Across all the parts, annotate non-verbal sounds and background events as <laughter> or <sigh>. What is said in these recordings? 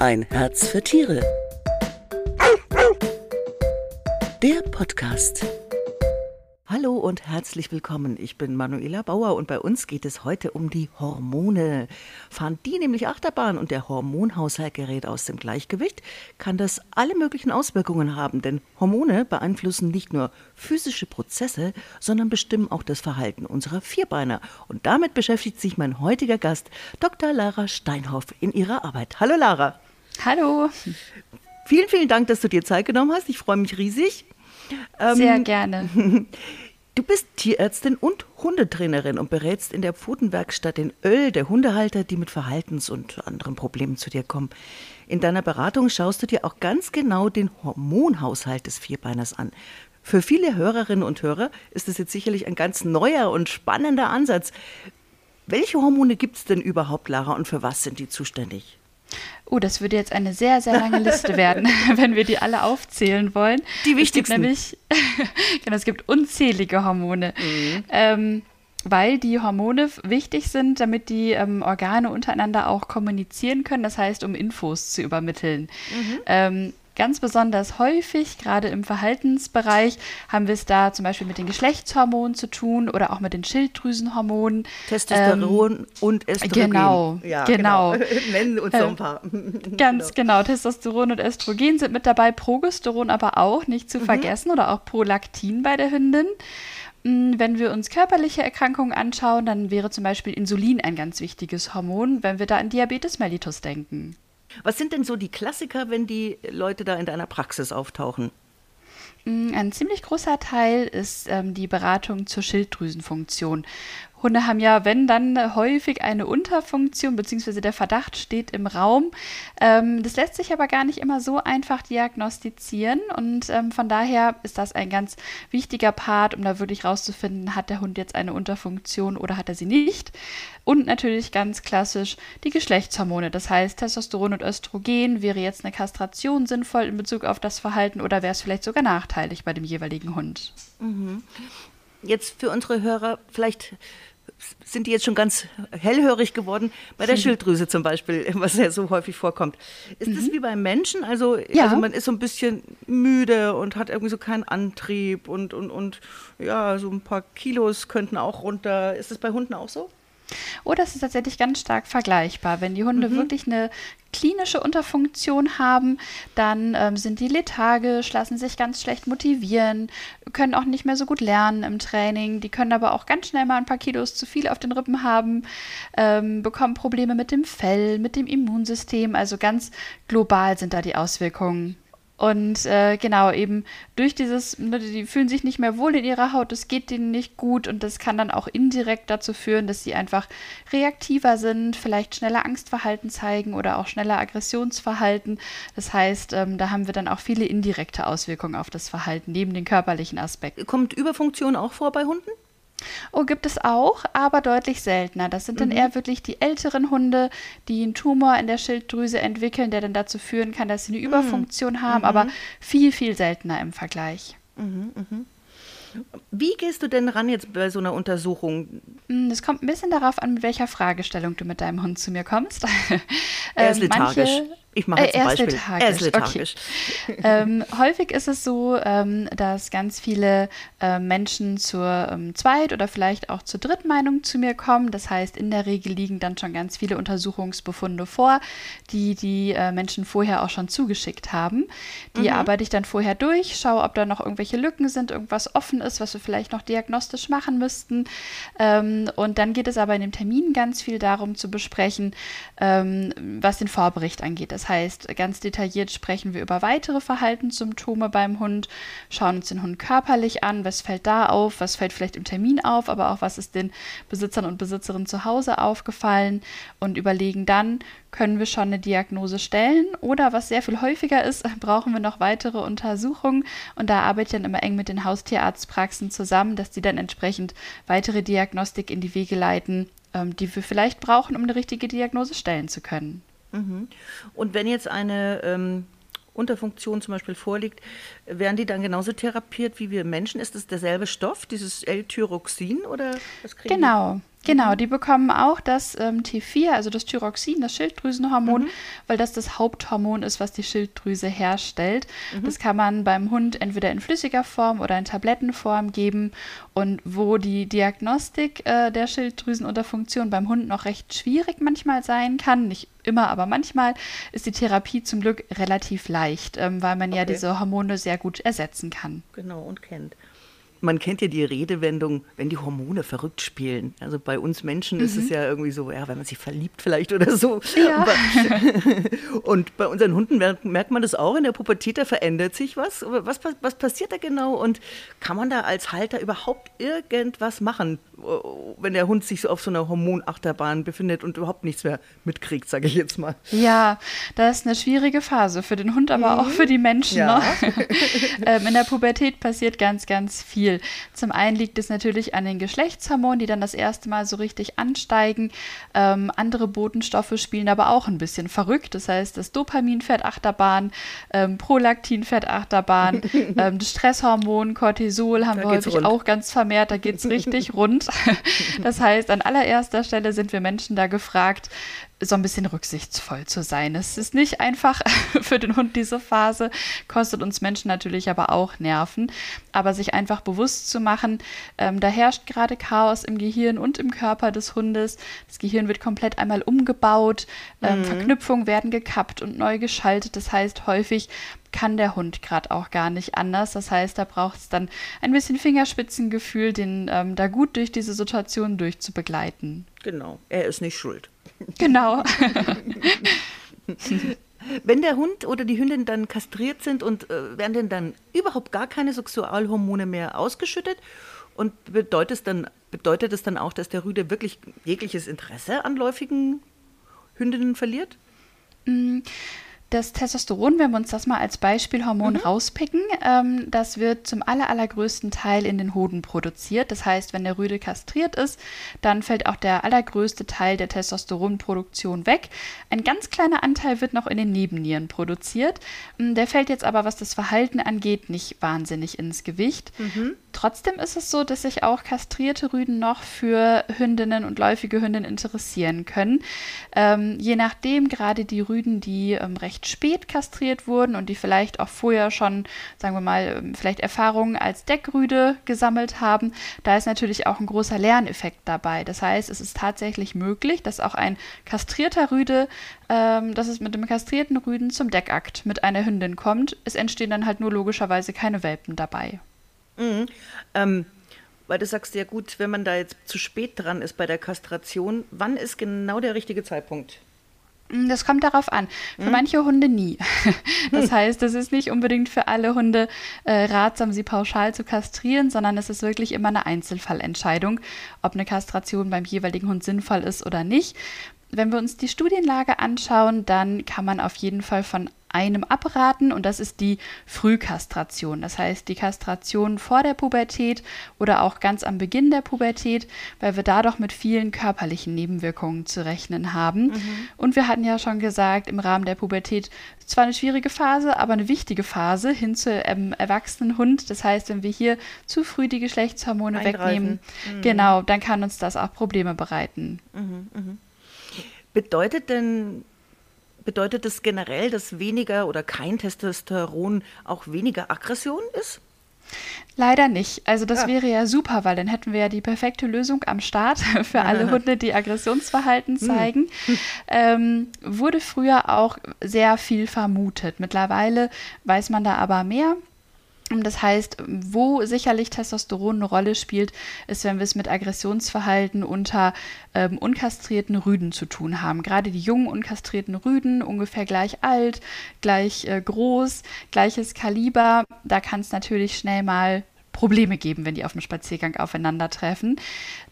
Ein Herz für Tiere. Der Podcast. Hallo und herzlich willkommen. Ich bin Manuela Bauer und bei uns geht es heute um die Hormone. Fahren die nämlich Achterbahn und der Hormonhaushalt gerät aus dem Gleichgewicht, kann das alle möglichen Auswirkungen haben, denn Hormone beeinflussen nicht nur physische Prozesse, sondern bestimmen auch das Verhalten unserer Vierbeiner. Und damit beschäftigt sich mein heutiger Gast, Dr. Lara Steinhoff, in ihrer Arbeit. Hallo Lara. Hallo. Vielen, vielen Dank, dass du dir Zeit genommen hast. Ich freue mich riesig. Sehr ähm, gerne. <laughs> Du bist Tierärztin und Hundetrainerin und berätst in der Pfotenwerkstatt in Öl der Hundehalter, die mit Verhaltens- und anderen Problemen zu dir kommen. In deiner Beratung schaust du dir auch ganz genau den Hormonhaushalt des Vierbeiners an. Für viele Hörerinnen und Hörer ist es jetzt sicherlich ein ganz neuer und spannender Ansatz. Welche Hormone gibt es denn überhaupt, Lara, und für was sind die zuständig? Oh, das würde jetzt eine sehr, sehr lange Liste werden, <laughs> wenn wir die alle aufzählen wollen. Die wichtigsten. Es gibt nämlich, <laughs> genau, es gibt unzählige Hormone. Mhm. Ähm, weil die Hormone wichtig sind, damit die ähm, Organe untereinander auch kommunizieren können, das heißt, um Infos zu übermitteln. Mhm. Ähm, Ganz besonders häufig, gerade im Verhaltensbereich, haben wir es da zum Beispiel mit den Geschlechtshormonen zu tun oder auch mit den Schilddrüsenhormonen. Testosteron ähm, und Östrogen. Genau, ja, genau. genau. <laughs> Nennen uns ähm, so ein paar. Ganz genau. genau. Testosteron und Östrogen sind mit dabei, Progesteron aber auch, nicht zu mhm. vergessen, oder auch Prolaktin bei der Hündin. Mm, wenn wir uns körperliche Erkrankungen anschauen, dann wäre zum Beispiel Insulin ein ganz wichtiges Hormon, wenn wir da an Diabetes mellitus denken. Was sind denn so die Klassiker, wenn die Leute da in deiner Praxis auftauchen? Ein ziemlich großer Teil ist ähm, die Beratung zur Schilddrüsenfunktion. Hunde haben ja, wenn dann häufig eine Unterfunktion, beziehungsweise der Verdacht steht im Raum. Ähm, das lässt sich aber gar nicht immer so einfach diagnostizieren und ähm, von daher ist das ein ganz wichtiger Part, um da wirklich rauszufinden, hat der Hund jetzt eine Unterfunktion oder hat er sie nicht. Und natürlich ganz klassisch die Geschlechtshormone, das heißt Testosteron und Östrogen. Wäre jetzt eine Kastration sinnvoll in Bezug auf das Verhalten oder wäre es vielleicht sogar nachteilig bei dem jeweiligen Hund? Mhm. Jetzt für unsere Hörer vielleicht sind die jetzt schon ganz hellhörig geworden. Bei der. <laughs> Schilddrüse zum Beispiel, was ja so häufig vorkommt. Ist mhm. das wie beim Menschen? Also, ja. also man ist so ein bisschen müde und hat irgendwie so keinen Antrieb und, und, und ja, so ein paar Kilos könnten auch runter. Ist das bei Hunden auch so? Oh, das ist tatsächlich ganz stark vergleichbar. Wenn die Hunde mhm. wirklich eine klinische Unterfunktion haben, dann ähm, sind die lethargisch, lassen sich ganz schlecht motivieren, können auch nicht mehr so gut lernen im Training. Die können aber auch ganz schnell mal ein paar Kilos zu viel auf den Rippen haben, ähm, bekommen Probleme mit dem Fell, mit dem Immunsystem. Also ganz global sind da die Auswirkungen. Und äh, genau, eben durch dieses, ne, die fühlen sich nicht mehr wohl in ihrer Haut, es geht denen nicht gut und das kann dann auch indirekt dazu führen, dass sie einfach reaktiver sind, vielleicht schneller Angstverhalten zeigen oder auch schneller Aggressionsverhalten. Das heißt, ähm, da haben wir dann auch viele indirekte Auswirkungen auf das Verhalten, neben den körperlichen Aspekten. Kommt Überfunktion auch vor bei Hunden? Oh, gibt es auch, aber deutlich seltener. Das sind dann mhm. eher wirklich die älteren Hunde, die einen Tumor in der Schilddrüse entwickeln, der dann dazu führen kann, dass sie eine mhm. Überfunktion mhm. haben, aber viel, viel seltener im Vergleich. Mhm, mhm. Wie gehst du denn ran jetzt bei so einer Untersuchung? Es hm, kommt ein bisschen darauf an, mit welcher Fragestellung du mit deinem Hund zu mir kommst. <laughs> Er ist ähm, lethargisch. Manche, ich mache jetzt äh, ein Beispiel. Er ist lethargisch. Okay. ähm, häufig ist es so, ähm, dass ganz viele äh, Menschen zur ähm, Zweit- oder vielleicht auch zur Drittmeinung zu mir kommen. Das heißt, in der Regel liegen dann schon ganz viele Untersuchungsbefunde vor, die die äh, Menschen vorher auch schon zugeschickt haben. Die mhm. arbeite ich dann vorher durch, schaue, ob da noch irgendwelche Lücken sind, irgendwas offen ist, was wir vielleicht noch diagnostisch machen müssten. Ähm, und dann geht es aber in dem Termin ganz viel darum zu besprechen, ähm, was den Vorbericht angeht. Das heißt, ganz detailliert sprechen wir über weitere Verhaltenssymptome beim Hund, schauen uns den Hund körperlich an, was fällt da auf, was fällt vielleicht im Termin auf, aber auch was ist den Besitzern und Besitzerinnen zu Hause aufgefallen und überlegen dann, können wir schon eine Diagnose stellen oder was sehr viel häufiger ist, <laughs> brauchen wir noch weitere Untersuchungen und da arbeite ich dann immer eng mit den Haustierarztpraxen zusammen, dass die dann entsprechend weitere Diagnostik in die Wege leiten, ähm, die wir vielleicht brauchen, um eine richtige Diagnose stellen zu können. Mhm. Und wenn jetzt eine ähm, Unterfunktion zum Beispiel vorliegt, werden die dann genauso therapiert wie wir Menschen? Ist es derselbe Stoff, dieses L-Tyroxin oder was Genau, Genau, die bekommen auch das ähm, T4, also das Thyroxin, das Schilddrüsenhormon, mhm. weil das das Haupthormon ist, was die Schilddrüse herstellt. Mhm. Das kann man beim Hund entweder in flüssiger Form oder in Tablettenform geben. Und wo die Diagnostik äh, der Schilddrüsenunterfunktion beim Hund noch recht schwierig manchmal sein kann, nicht immer, aber manchmal, ist die Therapie zum Glück relativ leicht, ähm, weil man okay. ja diese Hormone sehr gut ersetzen kann. Genau und kennt man kennt ja die Redewendung, wenn die Hormone verrückt spielen. Also bei uns Menschen mhm. ist es mhm. ja irgendwie so, ja, wenn man sich verliebt vielleicht oder so. Ja. <laughs> und bei unseren Hunden merkt man das auch in der Pubertät, da verändert sich was. was. Was passiert da genau und kann man da als Halter überhaupt irgendwas machen, wenn der Hund sich so auf so einer Hormonachterbahn befindet und überhaupt nichts mehr mitkriegt, sage ich jetzt mal? Ja, das ist eine schwierige Phase für den Hund, aber mhm. auch für die Menschen. Ja. Ne? <laughs> ähm, in der Pubertät passiert ganz, ganz viel viel. Zum einen liegt es natürlich an den Geschlechtshormonen, die dann das erste Mal so richtig ansteigen. Ähm, andere Botenstoffe spielen aber auch ein bisschen verrückt. Das heißt, das Dopamin fährt Achterbahn, ähm, Prolaktin fährt Achterbahn, <laughs> ähm, das Stresshormon Cortisol haben da wir häufig rund. auch ganz vermehrt. Da geht es <laughs> richtig rund. Das heißt, an allererster Stelle sind wir Menschen da gefragt, so ein bisschen rücksichtsvoll zu sein. Es ist nicht einfach <laughs> für den Hund diese Phase, kostet uns Menschen natürlich aber auch Nerven, aber sich einfach bewusst zu machen, ähm, da herrscht gerade Chaos im Gehirn und im Körper des Hundes. Das Gehirn wird komplett einmal umgebaut, ähm, mhm. Verknüpfungen werden gekappt und neu geschaltet. Das heißt, häufig kann der Hund gerade auch gar nicht anders. Das heißt, da braucht es dann ein bisschen Fingerspitzengefühl, den ähm, da gut durch diese Situation durchzubegleiten. Genau, er ist nicht schuld. Genau. <laughs> Wenn der Hund oder die Hündin dann kastriert sind und äh, werden denn dann überhaupt gar keine Sexualhormone mehr ausgeschüttet? Und bedeutet es dann, bedeutet es dann auch, dass der Rüde wirklich jegliches Interesse an läufigen Hündinnen verliert? Mm. Das Testosteron, wenn wir uns das mal als Beispielhormon mhm. rauspicken, ähm, das wird zum aller, allergrößten Teil in den Hoden produziert. Das heißt, wenn der Rüde kastriert ist, dann fällt auch der allergrößte Teil der Testosteronproduktion weg. Ein ganz kleiner Anteil wird noch in den Nebennieren produziert. Mm, der fällt jetzt aber, was das Verhalten angeht, nicht wahnsinnig ins Gewicht. Mhm. Trotzdem ist es so, dass sich auch kastrierte Rüden noch für Hündinnen und läufige Hündinnen interessieren können. Ähm, je nachdem, gerade die Rüden, die ähm, recht spät kastriert wurden und die vielleicht auch vorher schon, sagen wir mal, ähm, vielleicht Erfahrungen als Deckrüde gesammelt haben, da ist natürlich auch ein großer Lerneffekt dabei. Das heißt, es ist tatsächlich möglich, dass auch ein kastrierter Rüde, ähm, dass es mit dem kastrierten Rüden zum Deckakt mit einer Hündin kommt. Es entstehen dann halt nur logischerweise keine Welpen dabei. Mhm. Ähm, weil du sagst ja gut, wenn man da jetzt zu spät dran ist bei der Kastration, wann ist genau der richtige Zeitpunkt? Mm, das kommt darauf an. Für hm? manche Hunde nie. <laughs> Das heißt, es ist nicht unbedingt für alle Hunde äh, ratsam, sie pauschal zu kastrieren, sondern es ist wirklich immer eine Einzelfallentscheidung, ob eine Kastration beim jeweiligen Hund sinnvoll ist oder nicht. Wenn wir uns die Studienlage anschauen, dann kann man auf jeden Fall von einem abraten und das ist die Frühkastration. Das heißt, die Kastration vor der Pubertät oder auch ganz am Beginn der Pubertät, weil wir da doch mit vielen körperlichen Nebenwirkungen zu rechnen haben. Mhm. Und wir hatten ja schon gesagt, im Rahmen der Pubertät zwar eine schwierige Phase, aber eine wichtige Phase hin zu einem erwachsenen Hund. Das heißt, wenn wir hier zu früh die Geschlechtshormone Eingreifen. wegnehmen, mhm. genau, dann kann uns das auch Probleme bereiten. Mhm, mh. Bedeutet denn Bedeutet das generell, dass weniger oder kein Testosteron auch weniger Aggression ist? Leider nicht. Also das ja. wäre ja super, weil dann hätten wir ja die perfekte Lösung am Start <laughs> für alle <laughs> Hunde, die Aggressionsverhalten hm. zeigen. Hm. <laughs> Ähm, wurde früher auch sehr viel vermutet. Mittlerweile weiß man da aber mehr. Das heißt, wo sicherlich Testosteron eine Rolle spielt, ist, wenn wir es mit Aggressionsverhalten unter ähm, unkastrierten Rüden zu tun haben. Gerade die jungen unkastrierten Rüden, ungefähr gleich alt, gleich äh, groß, gleiches Kaliber, da kann es natürlich schnell mal Probleme geben, wenn die auf dem Spaziergang aufeinandertreffen.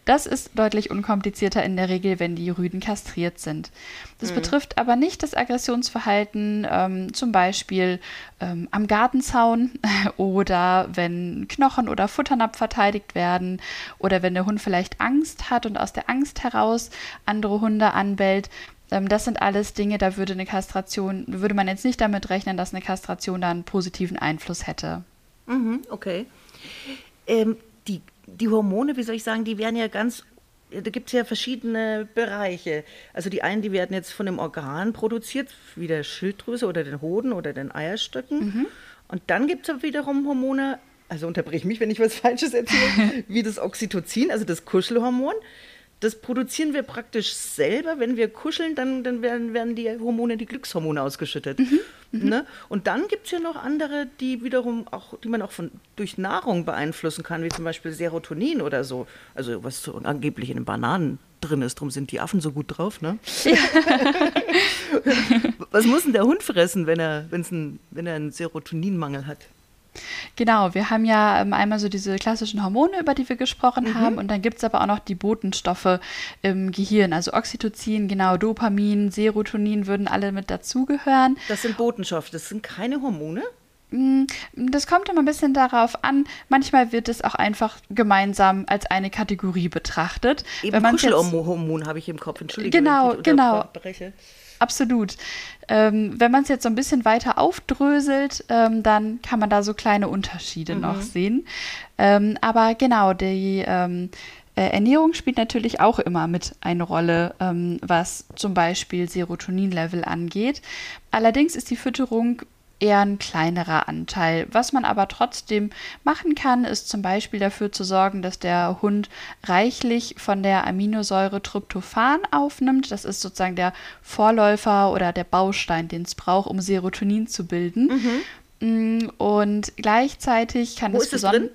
Das ist deutlich unkomplizierter in der Regel, wenn die Rüden kastriert sind. Das mhm. betrifft aber nicht das Aggressionsverhalten, ähm, zum Beispiel ähm, am Gartenzaun <laughs> oder wenn Knochen oder Futternapf verteidigt werden oder wenn der Hund vielleicht Angst hat und aus der Angst heraus andere Hunde anbellt. Ähm, das sind alles Dinge, da würde eine Kastration, würde man jetzt nicht damit rechnen, dass eine Kastration da einen positiven Einfluss hätte. Mhm, okay. Ähm, die, die Hormone, wie soll ich sagen, die werden ja ganz da gibt es ja verschiedene Bereiche. Also die einen, die werden jetzt von dem Organ produziert, wie der Schilddrüse oder den Hoden oder den Eierstöcken. Mhm. Und dann gibt es wiederum Hormone, also unterbrich mich, wenn ich was Falsches erzähle, <laughs> wie das Oxytocin, also das Kuschelhormon das produzieren wir praktisch selber. Wenn wir kuscheln, dann, dann werden, werden die Hormone, die Glückshormone ausgeschüttet. Mhm, mhm. ne? Und dann gibt es ja noch andere, die wiederum auch, die man auch von, durch Nahrung beeinflussen kann, wie zum Beispiel Serotonin oder so. Also was so angeblich in den Bananen drin ist, darum sind die Affen so gut drauf, ne? Ja. <laughs> was muss denn der Hund fressen, wenn er, wenn's ein, wenn er einen Serotoninmangel hat? Genau, wir haben ja ähm, einmal so diese klassischen Hormone, über die wir gesprochen mhm. haben, und dann gibt es aber auch noch die Botenstoffe im Gehirn, also Oxytocin, genau, Dopamin, Serotonin würden alle mit dazugehören. Das sind Botenstoffe, das sind keine Hormone? Mm, das kommt immer ein bisschen darauf an. Manchmal wird es auch einfach gemeinsam als eine Kategorie betrachtet. Eben Kuschelhormon habe ich im Kopf. Entschuldigung. Genau, genau. Absolut. Ähm, wenn man es jetzt so ein bisschen weiter aufdröselt, ähm, dann kann man da so kleine Unterschiede mhm. noch sehen. Ähm, aber genau, die ähm, äh, Ernährung spielt natürlich auch immer mit eine Rolle, ähm, was zum Beispiel Serotoninlevel angeht. Allerdings ist die Fütterung eher ein kleinerer Anteil. Was man aber trotzdem machen kann, ist zum Beispiel dafür zu sorgen, dass der Hund reichlich von der Aminosäure Tryptophan aufnimmt. Das ist sozusagen der Vorläufer oder der Baustein, den es braucht, um Serotonin zu bilden. Mhm. Und gleichzeitig kann Wo es besonders.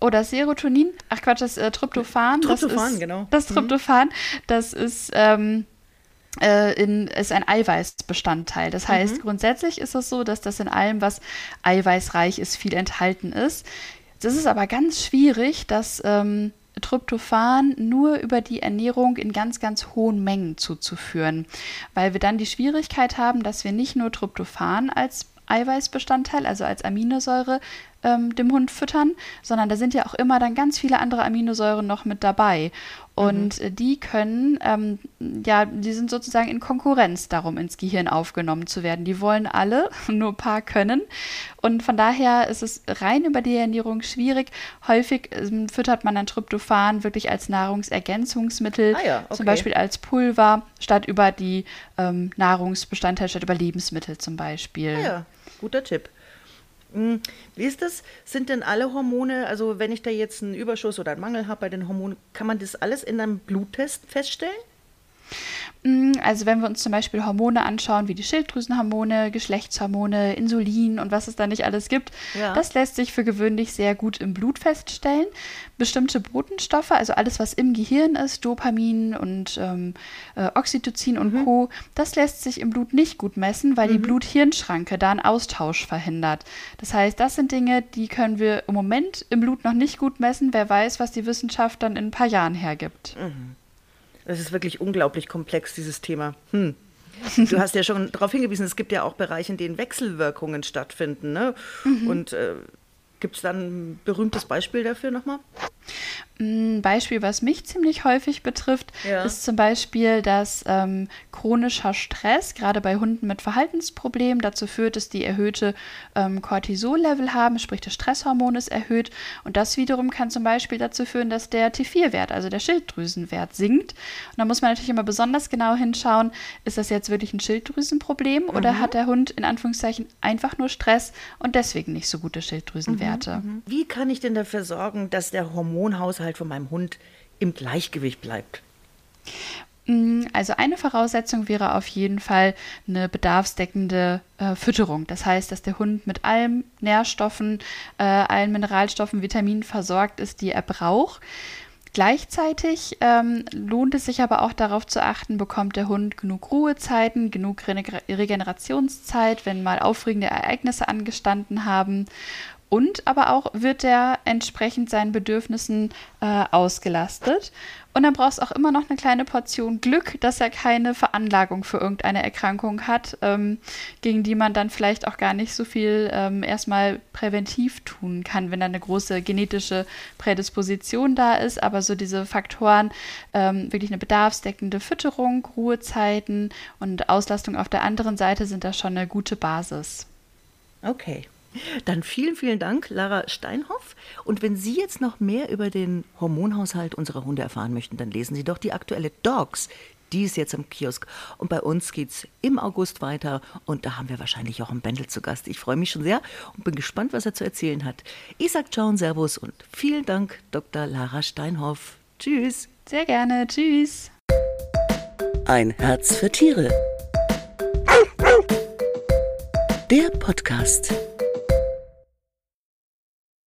Oder Serotonin, ach Quatsch, das äh, Tryptophan. Tryptophan, das ist, genau. Das mhm. Tryptophan, das ist ähm, äh, in, ist ein Eiweißbestandteil. Das heißt, mhm. grundsätzlich ist es so, dass das in allem, was eiweißreich ist, viel enthalten ist. Das ist aber ganz schwierig, dass ähm, Tryptophan nur über die Ernährung in ganz, ganz hohen Mengen zuzuführen, weil wir dann die Schwierigkeit haben, dass wir nicht nur Tryptophan als Eiweißbestandteil, also als Aminosäure, ähm, dem Hund füttern, sondern da sind ja auch immer dann ganz viele andere Aminosäuren noch mit dabei. Und mhm. die können, ähm, ja, die sind sozusagen in Konkurrenz darum, ins Gehirn aufgenommen zu werden. Die wollen alle, <laughs> nur ein paar können. Und von daher ist es rein über die Ernährung schwierig. Häufig ähm, füttert man dann Tryptophan wirklich als Nahrungsergänzungsmittel, ah ja, okay. zum Beispiel als Pulver, statt über die ähm, Nahrungsbestandteile, statt über Lebensmittel zum Beispiel. Ah ja, guter Tipp. Hm, wie ist das? Sind denn alle Hormone, also wenn ich da jetzt einen Überschuss oder einen Mangel habe bei den Hormonen, kann man das alles in einem Bluttest feststellen? Mm, also wenn wir uns zum Beispiel Hormone anschauen, wie die Schilddrüsenhormone, Geschlechtshormone, Insulin und was es da nicht alles gibt, ja. das lässt sich für gewöhnlich sehr gut im Blut feststellen. Bestimmte Botenstoffe, also alles, was im Gehirn ist, Dopamin und ähm, äh, Oxytocin und mhm. Co., das lässt sich im Blut nicht gut messen, weil mhm. die Blut-Hirn-Schranke da einen Austausch verhindert. Das heißt, das sind Dinge, die können wir im Moment im Blut noch nicht gut messen. Wer weiß, was die Wissenschaft dann in ein paar Jahren hergibt. Mhm. Es ist wirklich unglaublich komplex, dieses Thema. Hm. Du hast ja schon darauf hingewiesen, es gibt ja auch Bereiche, in denen Wechselwirkungen stattfinden. Ne? Mhm. Und äh, gibt es dann ein berühmtes Beispiel dafür nochmal? Ein Beispiel, was mich ziemlich häufig betrifft, ja. ist zum Beispiel, dass ähm, chronischer Stress, gerade bei Hunden mit Verhaltensproblemen, dazu führt, dass die erhöhte ähm, Cortisol-Level haben, sprich das Stresshormon ist erhöht. Und das wiederum kann zum Beispiel dazu führen, dass der T4-Wert, also der Schilddrüsenwert, sinkt. Und da muss man natürlich immer besonders genau hinschauen, ist das jetzt wirklich ein Schilddrüsenproblem mhm. oder hat der Hund in Anführungszeichen einfach nur Stress und deswegen nicht so gute Schilddrüsenwerte. Mhm, mhm. Wie kann ich denn dafür sorgen, dass der Hormonhaushalt Haushalt von meinem Hund im Gleichgewicht bleibt? Mm, also eine Voraussetzung wäre auf jeden Fall eine bedarfsdeckende äh, Fütterung. Das heißt, dass der Hund mit allen Nährstoffen, äh, allen Mineralstoffen, Vitaminen versorgt ist, die er braucht. Gleichzeitig ähm, lohnt es sich aber auch darauf zu achten, bekommt der Hund genug Ruhezeiten, genug Re Regenerationszeit, wenn mal aufregende Ereignisse angestanden haben und aber auch wird er entsprechend seinen Bedürfnissen äh, ausgelastet. Und dann brauchst du auch immer noch eine kleine Portion Glück, dass er keine Veranlagung für irgendeine Erkrankung hat, ähm, gegen die man dann vielleicht auch gar nicht so viel ähm, erstmal präventiv tun kann, wenn da eine große genetische Prädisposition da ist. Aber so diese Faktoren, ähm, wirklich eine bedarfsdeckende Fütterung, Ruhezeiten und Auslastung auf der anderen Seite sind da schon eine gute Basis. Okay. Dann vielen, vielen Dank, Lara Steinhoff. Und wenn Sie jetzt noch mehr über den Hormonhaushalt unserer Hunde erfahren möchten, dann lesen Sie doch die aktuelle Dogs. Die ist jetzt am Kiosk. Und bei uns geht es im August weiter. Und da haben wir wahrscheinlich auch einen Bändel zu Gast. Ich freue mich schon sehr und bin gespannt, was er zu erzählen hat. Ich sage Ciao und Servus und vielen Dank, Dr. Lara Steinhoff. Tschüss. Sehr gerne. Tschüss. Ein Herz für Tiere. Der Podcast.